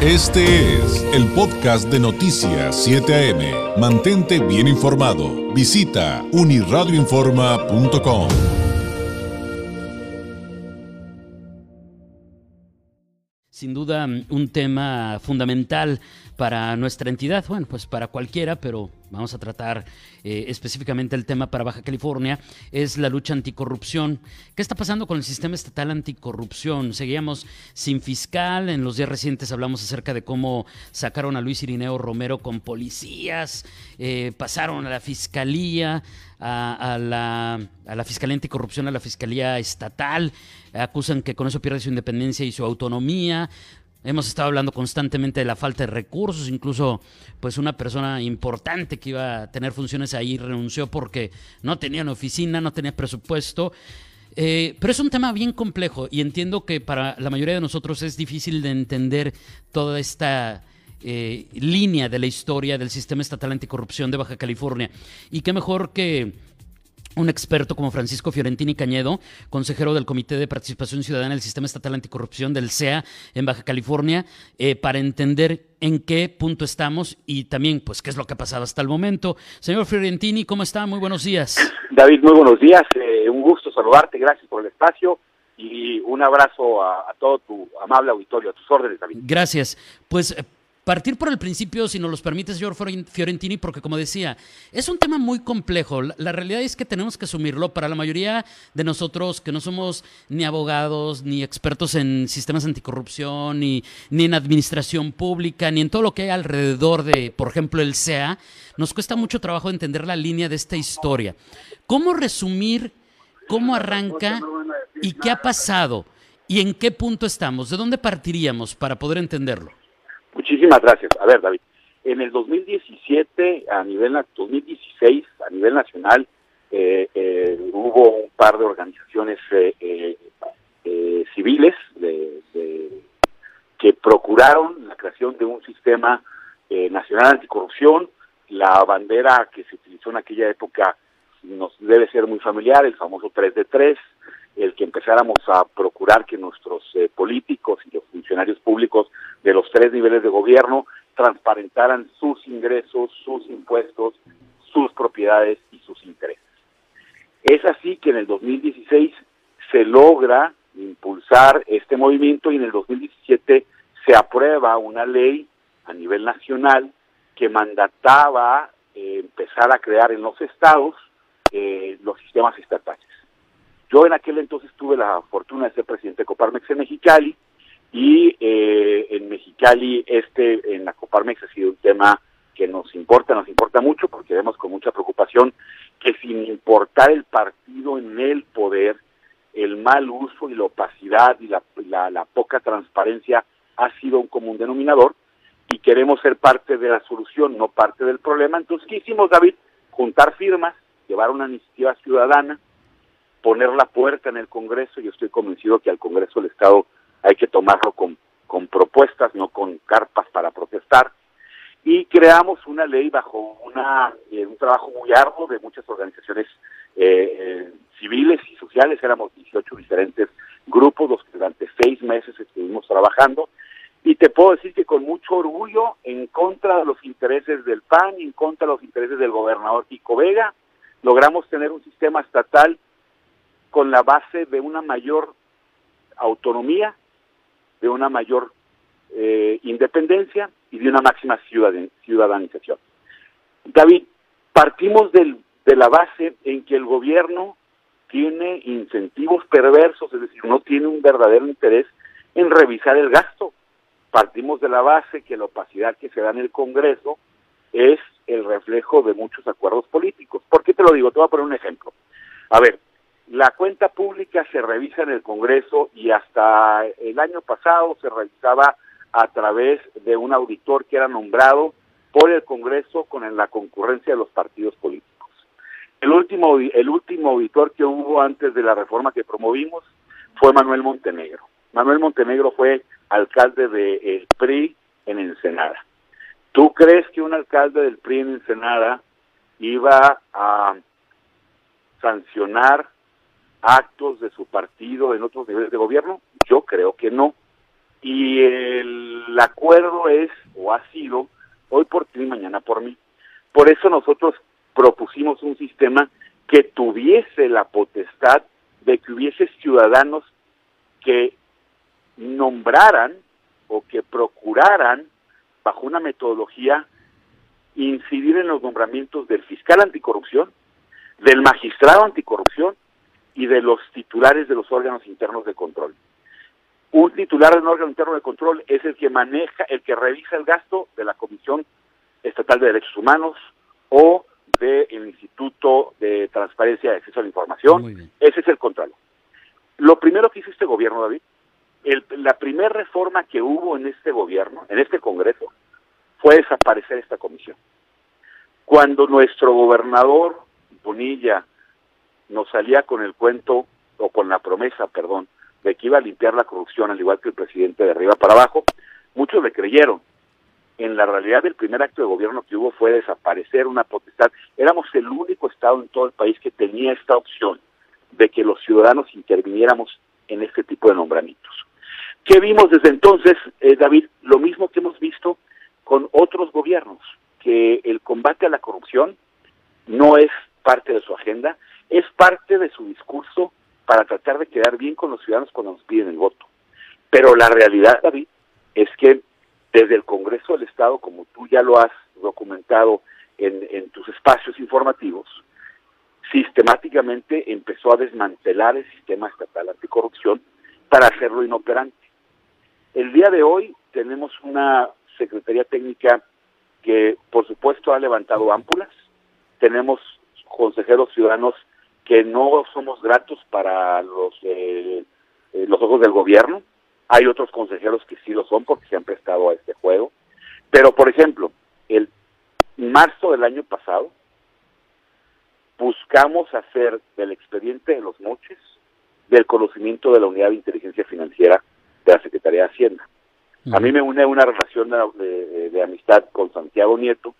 Este es el podcast de Noticias 7 AM. Mantente bien informado. Visita uniradioinforma.com. Sin duda un tema fundamental para nuestra entidad, bueno, pues para cualquiera, pero vamos a tratar eh, específicamente el tema para Baja California, es la lucha anticorrupción. ¿Qué está pasando con el sistema estatal anticorrupción? Seguíamos sin fiscal, en los días recientes hablamos acerca de cómo sacaron a Luis Irineo Romero con policías, eh, pasaron a la fiscalía, a, la, a la Fiscalía Anticorrupción, a la Fiscalía Estatal, acusan que con eso pierde su independencia y su autonomía. Hemos estado hablando constantemente de la falta de recursos, incluso pues una persona importante que iba a tener funciones ahí renunció porque no tenía una oficina, no tenía presupuesto. Eh, pero es un tema bien complejo y entiendo que para la mayoría de nosotros es difícil de entender toda esta eh, línea de la historia del sistema estatal anticorrupción de Baja California. Y qué mejor que un experto como Francisco Fiorentini Cañedo, consejero del Comité de Participación Ciudadana del Sistema Estatal Anticorrupción del CEA en Baja California, eh, para entender en qué punto estamos y también, pues, qué es lo que ha pasado hasta el momento. Señor Fiorentini, ¿cómo está? Muy buenos días. David, muy buenos días. Eh, un gusto saludarte. Gracias por el espacio y un abrazo a, a, todo tu amable auditorio, a tus órdenes, David. Gracias. Pues partir por el principio, si nos los permite, señor Fiorentini, porque como decía, es un tema muy complejo. La, realidad es que tenemos que asumirlo para la mayoría de nosotros que no somos ni abogados, ni expertos en sistemas anticorrupción, ni, ni en administración pública, ni en todo lo que hay alrededor de, por ejemplo, el SEA, nos cuesta mucho trabajo entender la línea de esta historia. ¿Cómo resumir cómo arranca y qué ha pasado? ¿Y en qué punto estamos? ¿De dónde partiríamos para poder entenderlo? Muchísimas gracias. A ver, David, en el 2017, a nivel 2016, a nivel nacional, eh, eh, hubo un par de organizaciones eh, civiles que procuraron la creación de un sistema nacional anticorrupción. La bandera que se utilizó en aquella época nos debe ser muy familiar, el famoso 3 de 3, el que empezáramos a procurar que nuestros políticos y los funcionarios públicos de los tres niveles de gobierno transparentaran sus ingresos, sus impuestos, sus propiedades y sus intereses. Es así que en el 2016 se logra impulsar este movimiento y en el 2017 se aprueba una ley a nivel nacional que mandataba eh, empezar a crear en los estados eh, los sistemas estatales. Yo en aquel entonces tuve la fortuna de ser presidente de Coparmex en Mexicali y eh, en Mexicali, este, en la Coparmex ha sido un tema que nos importa, nos importa mucho porque vemos con mucha preocupación que sin importar el partido en el poder, el mal uso y la opacidad y la, la, poca transparencia ha sido un común denominador y queremos ser parte de la solución, no parte del problema. Entonces, ¿qué hicimos, David? Juntar firmas, llevar una iniciativa ciudadana, poner la puerta en el Congreso. Yo estoy convencido que al Congreso del Estado hay que tomarlo con, con propuestas, no con carpas para protestar. Y creamos una ley bajo una, eh, un trabajo muy arduo de muchas organizaciones eh, eh, civiles y sociales, éramos 18 diferentes grupos los que durante seis meses estuvimos trabajando. Y te puedo decir que con mucho orgullo, en contra de los intereses del PAN, en contra de los intereses del gobernador Kiko Vega, logramos tener un sistema estatal con la base de una mayor autonomía de una mayor eh, independencia y de una máxima ciudadanización. David, partimos del, de la base en que el gobierno tiene incentivos perversos, es decir, no tiene un verdadero interés en revisar el gasto. Partimos de la base que la opacidad que se da en el Congreso es el reflejo de muchos acuerdos políticos. ¿Por qué te lo digo? Te voy a poner un ejemplo. A ver, la cuenta pública se revisa en el Congreso y hasta el año pasado se revisaba a través de un auditor que era nombrado por el Congreso con la concurrencia de los partidos políticos. El último, el último auditor que hubo antes de la reforma que promovimos fue Manuel Montenegro. Manuel Montenegro fue alcalde del PRI en Ensenada. ¿Tú crees que un alcalde del PRI en Ensenada iba a sancionar actos de su partido en otros niveles de gobierno? Yo creo que no. Y el acuerdo es o ha sido hoy por ti y mañana por mí. Por eso nosotros propusimos un sistema que tuviese la potestad de que hubiese ciudadanos que nombraran o que procuraran, bajo una metodología, incidir en los nombramientos del fiscal anticorrupción, del magistrado anticorrupción y de los titulares de los órganos internos de control. Un titular de un órgano interno de control es el que maneja, el que revisa el gasto de la Comisión Estatal de Derechos Humanos o del Instituto de Transparencia y Acceso a la Información. Ese es el control. Lo primero que hizo este gobierno, David, la primera reforma que hubo en este gobierno, en este Congreso, fue desaparecer esta comisión. Cuando nuestro gobernador Bonilla nos salía con el cuento, o con la promesa, perdón, de que iba a limpiar la corrupción, al igual que el presidente de arriba para abajo, muchos le creyeron. En la realidad, el primer acto de gobierno que hubo fue desaparecer una potestad. Éramos el único estado en todo el país que tenía esta opción de que los ciudadanos interviniéramos en este tipo de nombramientos. ¿Qué vimos desde entonces, eh, David? Lo mismo que hemos visto con otros gobiernos, que el combate a la corrupción no es parte de su agenda, es parte de su discurso para tratar de quedar bien con los ciudadanos cuando nos piden el voto. Pero la realidad, David, es que desde el Congreso del Estado, como tú ya lo has documentado en, en tus espacios informativos, sistemáticamente empezó a desmantelar el sistema estatal anticorrupción para hacerlo inoperante. El día de hoy tenemos una Secretaría Técnica que, por supuesto, ha levantado ámpulas. Tenemos consejeros ciudadanos que no somos gratos para los, eh, eh, los ojos del gobierno. Hay otros consejeros que sí lo son porque se han prestado a este juego. Pero, por ejemplo, el marzo del año pasado, buscamos hacer del expediente de los moches del conocimiento de la Unidad de Inteligencia Financiera de la Secretaría de Hacienda. A mí me une una relación de, amistad con Santiago Nieto.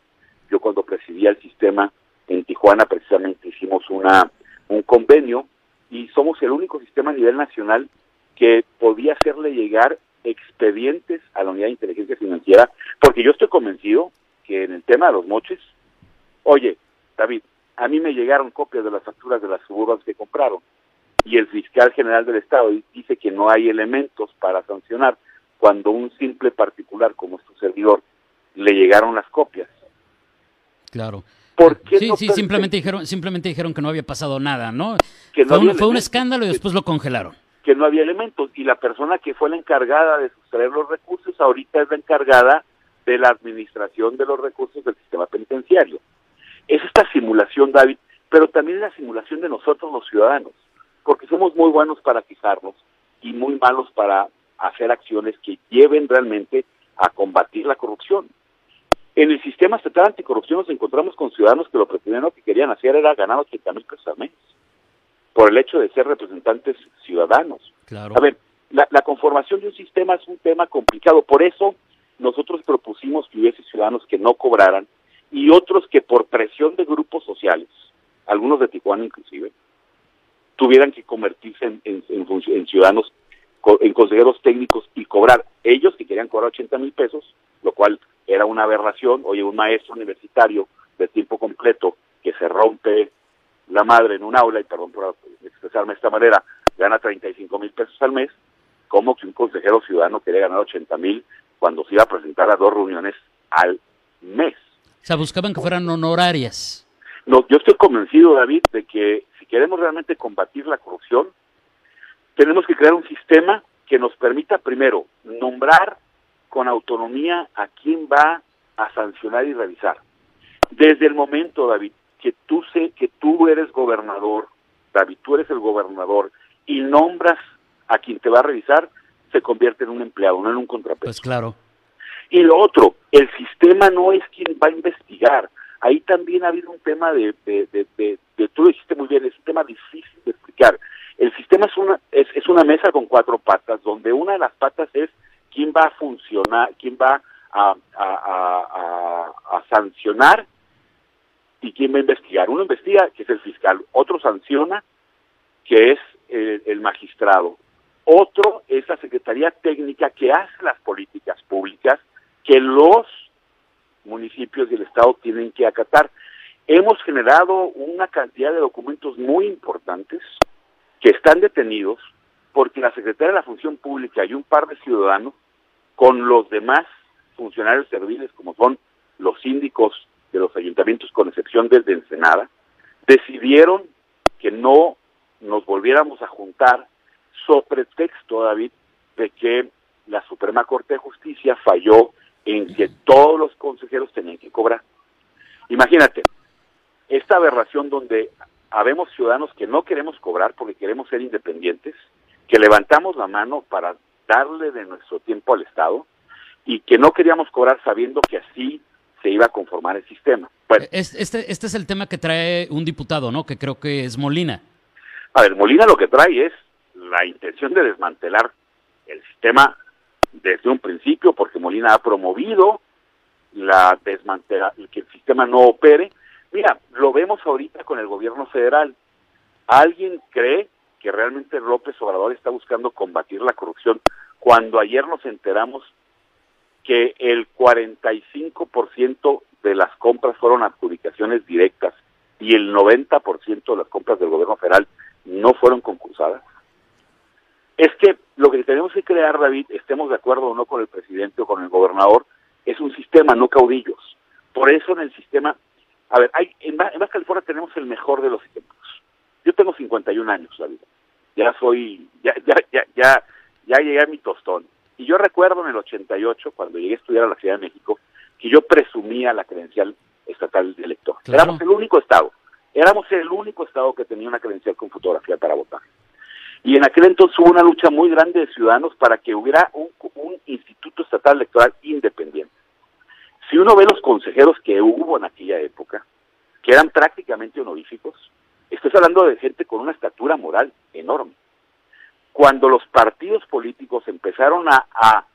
Yo cuando presidía el sistema en Tijuana precisamente hicimos una un convenio y somos el único sistema a nivel nacional que podía hacerle llegar expedientes a la Unidad de Inteligencia Financiera, porque yo estoy convencido que en el tema de los moches, oye, David, a mí me llegaron copias de las facturas de las suburbanas que compraron y el fiscal general del Estado dice que no hay elementos para sancionar cuando un simple particular como es tu servidor le llegaron las copias. Claro. ¿Por qué sí, sí, simplemente dijeron, simplemente dijeron que no había pasado nada, ¿no? Que fue, un, fue un escándalo y después lo congelaron. Que no había elementos y la persona que fue la encargada de sustraer los recursos ahorita es la encargada de la administración de los recursos del sistema penitenciario. Es esta simulación, David, pero también es la simulación de nosotros los ciudadanos, porque somos muy buenos para fijarnos y muy malos para hacer acciones que lleven realmente a combatir la corrupción. En el sistema estatal anticorrupción nos encontramos con ciudadanos que lo pretendían o que querían hacer era ganar 80 mil pesos al mes, por el hecho de ser representantes ciudadanos. Claro. A ver, la, la conformación de un sistema es un tema complicado, por eso nosotros propusimos que hubiese ciudadanos que no cobraran y otros que por presión de grupos sociales, algunos de Tijuana inclusive, tuvieran que convertirse en, en, ciudadanos, en consejeros técnicos y cobrar. Ellos que querían cobrar 80 mil pesos, lo cual era una aberración. Oye, un maestro universitario de tiempo completo que se rompe la madre en un aula, y perdón por expresarme de esta manera, gana 35 mil pesos al mes, como que un consejero ciudadano quería ganar 80 mil cuando se iba a presentar a dos reuniones al mes. O sea, buscaban que fueran honorarias. No, yo estoy convencido, David, de que si queremos realmente combatir la corrupción, tenemos que crear un sistema que nos permita, primero, nombrar con autonomía a quién va a sancionar y revisar. Desde el momento, David, que tú sé que tú eres gobernador, David, tú eres el gobernador y nombras a quien te va a revisar, se convierte en un empleado, no en un contrapeso. Pues claro. Y lo otro, el sistema no es quien va a investigar. Ahí también ha habido un tema de, de, de, de, tú lo dijiste muy bien, es un tema difícil de explicar. El sistema es una, es, es una mesa con cuatro patas, donde una de las patas es quién va a funcionar, quién va a, sancionar y quién va a investigar. Uno investiga, que es el fiscal, otro sanciona, que es el magistrado, otro es la Secretaría Técnica que hace las políticas públicas que los municipios y el Estado tienen que acatar. Hemos generado una cantidad de documentos muy importantes que están detenidos porque la Secretaría de la Función Pública y un par de ciudadanos, con los demás funcionarios serviles, como son los síndicos de los ayuntamientos, con excepción del de Ensenada, decidieron que no nos volviéramos a juntar sobre texto, David, de que la Suprema Corte de Justicia falló en que todos los consejeros tenían que cobrar. Imagínate, esta aberración donde habemos ciudadanos que no queremos cobrar porque queremos ser independientes, que levantamos la mano para darle de nuestro tiempo al Estado y que no queríamos cobrar sabiendo que así se iba a conformar el sistema. Bueno, este, este es el tema que trae un diputado, ¿no? Que creo que es Molina. A ver, Molina lo que trae es la intención de desmantelar el sistema desde un principio, porque Molina ha promovido la desmantela, que el sistema no opere. Mira, lo vemos ahorita con el gobierno federal. ¿Alguien cree que realmente López Obrador está buscando combatir la corrupción cuando ayer nos enteramos que el 45% de las compras fueron adjudicaciones directas y el 90% de las compras del gobierno federal no fueron concursadas? Es que lo que tenemos que crear, David, estemos de acuerdo o no con el presidente o con el gobernador, es un sistema, no caudillos. Por eso en el sistema, a ver, hay, en, Baja California tenemos el mejor de los ejemplos. Yo tengo 51 años, David. Ya soy, ya, ya, ya, ya, ya llegué a mi tostón. Y yo recuerdo en el 88, cuando llegué a estudiar a la Ciudad de México, que yo presumía la credencial estatal de elector. Éramos el único estado. Éramos el único estado que tenía una credencial con fotografía para votar. Y en aquel entonces hubo una lucha muy grande de ciudadanos para que hubiera un, instituto estatal electoral independiente. Si uno ve los consejeros que hubo en aquella época, que eran prácticamente honoríficos, estás hablando de gente con una estatura moral enorme. Cuando los partidos políticos empezaron a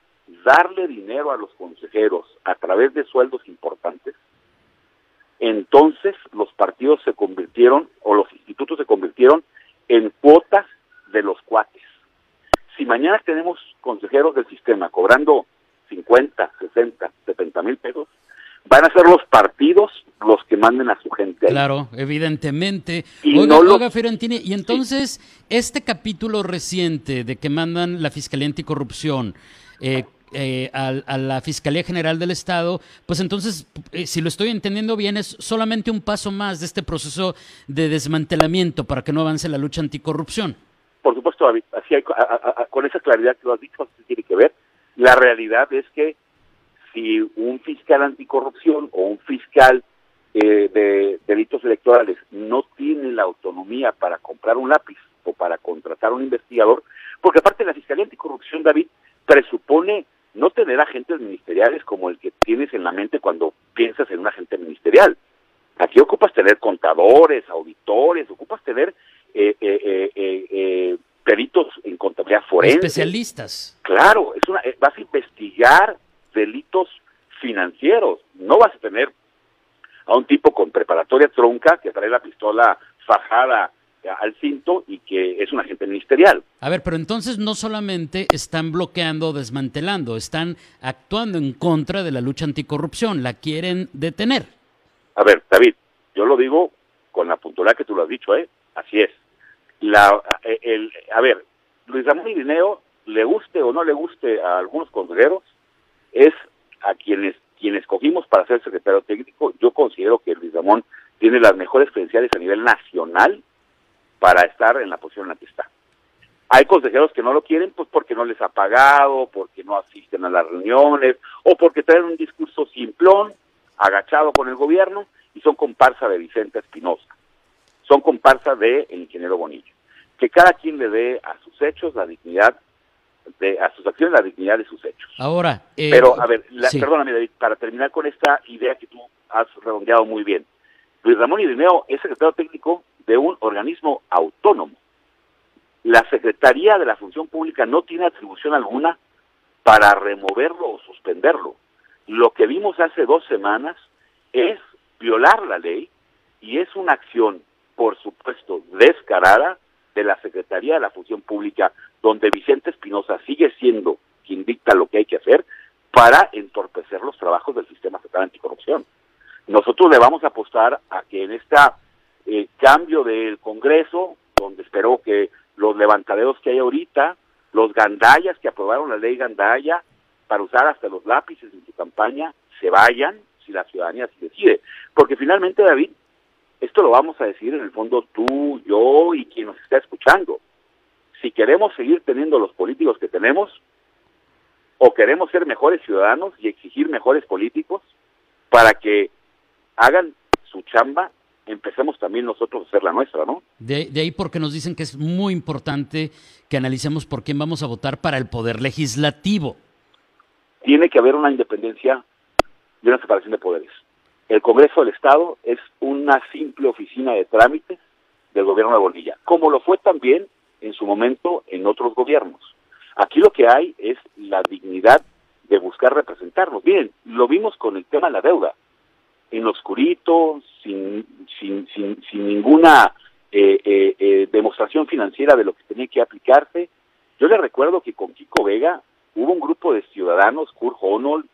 darle dinero a los consejeros a través de sueldos importantes, entonces los partidos se convirtieron, o los institutos se convirtieron en cuotas de los cuates. Si mañana tenemos consejeros del sistema cobrando 50, 60, 70 mil pesos, van a ser los partidos los que manden a su gente. Claro, evidentemente. Y oiga, Fiorentini, y entonces este capítulo reciente de que mandan la Fiscalía Anticorrupción eh, eh, a, la Fiscalía General del Estado, pues entonces, eh, si lo estoy entendiendo bien, es solamente un paso más de este proceso de desmantelamiento para que no avance la lucha anticorrupción. Por supuesto, David, así hay, con esa claridad que lo has dicho, tiene que ver. La realidad es que si un fiscal anticorrupción o un fiscal eh, de delitos electorales no tiene la autonomía para comprar un lápiz o para contratar un investigador, porque aparte la Fiscalía Anticorrupción, David, presupone no tener agentes ministeriales como el que tienes en la mente cuando piensas en un agente ministerial. Aquí ocupas tener contadores, auditores, ocupas tener eh, eh, eh, peritos en contabilidad forense. Especialistas. Claro, es una, vas a investigar delitos financieros. No vas a tener a un tipo con preparatoria tronca que trae la pistola fajada al cinto y que es un agente ministerial. A ver, pero entonces no solamente están bloqueando o desmantelando, están actuando en contra de la lucha anticorrupción, la quieren detener. A ver, David, yo lo digo con la puntualidad que tú lo has dicho, ¿eh? Así es. La, eh, el, a ver, Luis Ramón Irineo, le guste o no le guste a algunos consejeros, es a quienes quienes escogimos para ser secretario técnico. Yo considero que Luis Ramón tiene las mejores credenciales a nivel nacional para estar en la posición en la que está. Hay consejeros que no lo quieren pues porque no les ha pagado, porque no asisten a las reuniones o porque traen un discurso simplón, agachado con el gobierno y son comparsa de Vicente Espinosa. Son comparsa de el ingeniero Bonillo. Que cada quien le dé a sus hechos la dignidad de, a sus acciones la dignidad de sus hechos. Ahora, eh, pero a ver, perdóname David, para terminar con esta idea que tú has redondeado muy bien. Luis Ramón Irineo es secretario técnico de un organismo autónomo. La Secretaría de la Función Pública no tiene atribución alguna para removerlo o suspenderlo. Lo que vimos hace dos semanas es violar la ley y es una acción, por supuesto, descarada de la Secretaría de la Función Pública donde Vicente Espinosa sigue siendo quien dicta lo que hay que hacer para entorpecer los trabajos del sistema estatal anticorrupción. Nosotros le vamos a apostar a que en este cambio del Congreso, donde espero que los levantaderos que hay ahorita, los gandallas que aprobaron la ley gandaya para usar hasta los lápices en su campaña, se vayan si la ciudadanía se decide. Porque finalmente, David, esto lo vamos a decir en el fondo tú, yo y quien nos está escuchando. Si queremos seguir teniendo los políticos que tenemos, o queremos ser mejores ciudadanos y exigir mejores políticos para que hagan su chamba, empecemos también nosotros a hacer la nuestra, ¿no? De, de, ahí porque nos dicen que es muy importante que analicemos por quién vamos a votar para el poder legislativo. Tiene que haber una independencia y una separación de poderes. El Congreso del Estado es una simple oficina de trámites del gobierno de Bonilla, como lo fue también en su momento en otros gobiernos. Aquí lo que hay es la dignidad de buscar representarnos. Bien, lo vimos con el tema de la deuda, en oscurito, sin, sin, sin, sin ninguna eh, eh, eh, demostración financiera de lo que tenía que aplicarse. Yo le recuerdo que con Kiko Vega hubo un grupo de ciudadanos, Kurt Honold,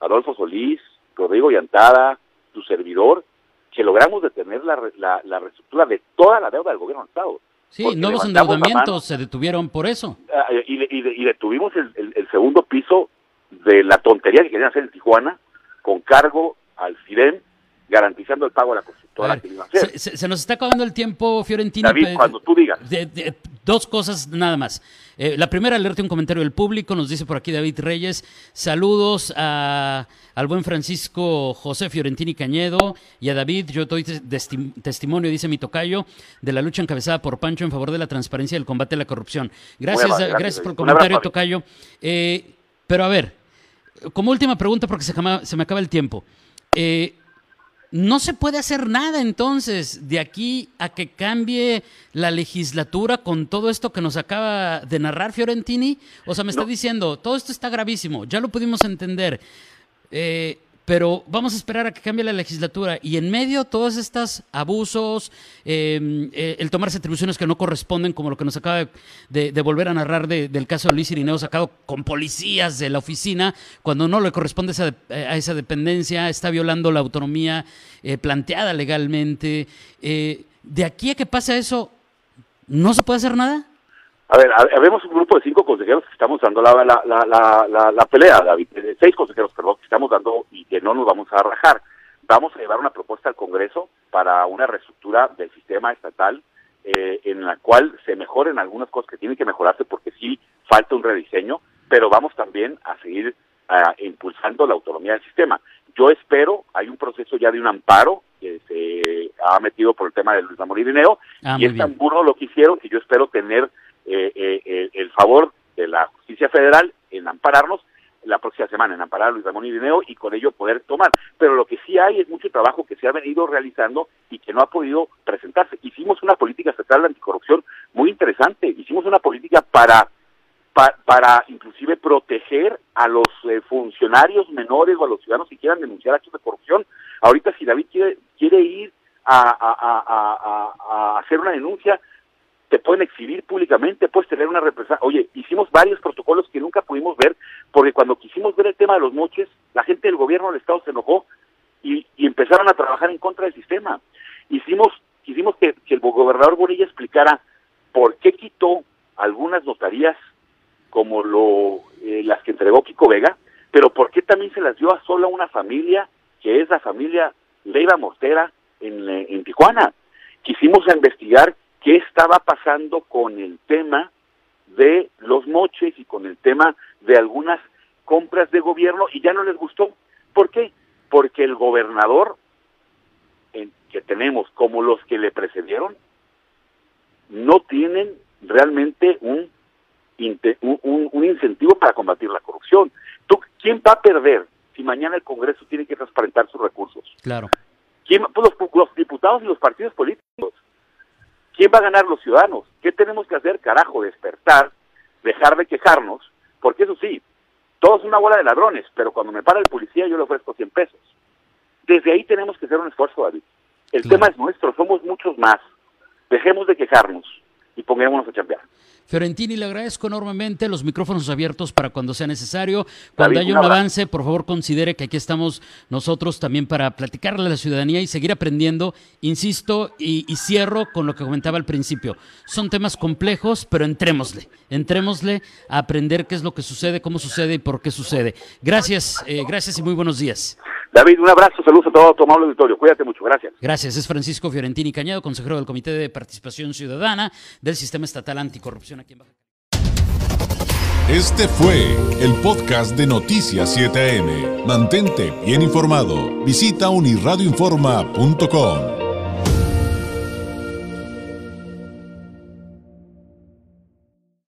Adolfo Solís, Rodrigo Yantada, su servidor, que logramos detener la, la, la reestructura de toda la deuda del gobierno del. Sí, nuevos endeudamientos se detuvieron por eso. Ah, y, y, y detuvimos el, el, el, segundo piso de la tontería que querían hacer en Tijuana con cargo al FIDEM garantizando el pago a la constructora ver, que iba a hacer. Se, se, nos está acabando el tiempo, Fiorentino. David, cuando tú digas. De, de, dos cosas nada más. Eh, la primera, leerte un comentario del público, nos dice por aquí David Reyes, saludos a, al buen Francisco José Fiorentini Cañedo y a David, yo doy testimonio, dice mi tocayo, de la lucha encabezada por Pancho en favor de la transparencia y el combate a la corrupción. Gracias, gracias, gracias por el comentario, tocayo. Eh, pero a ver, como última pregunta, porque se, se me acaba el tiempo. Eh, no se puede hacer nada entonces de aquí a que cambie la legislatura con todo esto que nos acaba de narrar Fiorentini. O sea, me está diciendo, todo esto está gravísimo, ya lo pudimos entender, eh, pero vamos a esperar a que cambie la legislatura y en medio todos estos abusos, eh, eh, el tomarse atribuciones que no corresponden, como lo que nos acaba de, volver a narrar de, del caso de Luis Irineo sacado con policías de la oficina, cuando no le corresponde esa, a esa dependencia, está violando la autonomía eh, planteada legalmente. de aquí a que pase eso, ¿no se puede hacer nada? A ver, habemos un grupo de cinco consejeros que estamos dando la, la, la, la, la pelea, David, seis consejeros, perdón, que estamos dando y que no nos vamos a rajar. Vamos a llevar una propuesta al Congreso para una reestructura del sistema estatal eh, en la cual se mejoren algunas cosas que tienen que mejorarse porque sí falta un rediseño, pero vamos también a seguir uh, impulsando la autonomía del sistema. Yo espero, hay un proceso ya de un amparo que se ha metido por el tema de Luis Amor Irineo, ah, y es tan burro lo que hicieron que yo espero tener eh, eh, el favor de la justicia federal en ampararnos la próxima semana, en amparar a Luis Ramón Irineo y con ello poder tomar. Pero lo que sí hay es mucho trabajo que se ha venido realizando y que no ha podido presentarse. Hicimos una política estatal de anticorrupción muy interesante, hicimos una política para pa, para inclusive proteger a los eh, funcionarios menores o a los ciudadanos que quieran denunciar actos de corrupción. Ahorita si David quiere, quiere ir a, a, a hacer una denuncia, te pueden exhibir públicamente, puedes tener una representación. Oye, hicimos varios protocolos que nunca pudimos ver, porque cuando quisimos ver el tema de los moches, la gente del gobierno del Estado se enojó y, y empezaron a trabajar en contra del sistema. Hicimos, quisimos que, que el gobernador Bonilla explicara por qué quitó algunas notarías como lo eh, las que entregó Kiko Vega, pero por qué también se las dio a sola una familia, que es la familia Leiva Mortera en, en Tijuana. Quisimos investigar qué estaba pasando con el tema de los moches y con el tema de algunas compras de gobierno y ya no les gustó. ¿Por qué? Porque el gobernador en, que tenemos, como los que le precedieron, no tienen realmente un, un, un incentivo para combatir la corrupción. ¿Tú, ¿Quién va a perder si mañana el Congreso tiene que transparentar sus recursos? Claro. ¿Quién, pues los, los diputados y los partidos políticos. ¿Quién va a ganar los ciudadanos? ¿Qué tenemos que hacer? Carajo, despertar, dejar de quejarnos, porque eso sí, todo es una bola de ladrones, pero cuando me para el policía yo le ofrezco 100 pesos. Desde ahí tenemos que hacer un esfuerzo, David. El claro. tema es nuestro, somos muchos más. Dejemos de quejarnos. Y pongámonos a chambear. Fiorentini, le agradezco enormemente los micrófonos abiertos para cuando sea necesario. Cuando haya un avance, por favor considere que aquí estamos nosotros también para platicarle a la ciudadanía y seguir aprendiendo. Insisto y, cierro con lo que comentaba al principio. Son temas complejos, pero entrémosle, entrémosle a aprender qué es lo que sucede, cómo sucede y por qué sucede. Gracias, eh, gracias y muy buenos días. David, un abrazo, saludos a todo tu amable auditorio. Cuídate mucho, gracias. Gracias. Es Francisco Fiorentini Cañado, consejero del Comité de Participación Ciudadana del Sistema Estatal Anticorrupción aquí en Baja Este fue el podcast de Noticias 7am. Mantente bien informado. Visita unirradioinforma.com.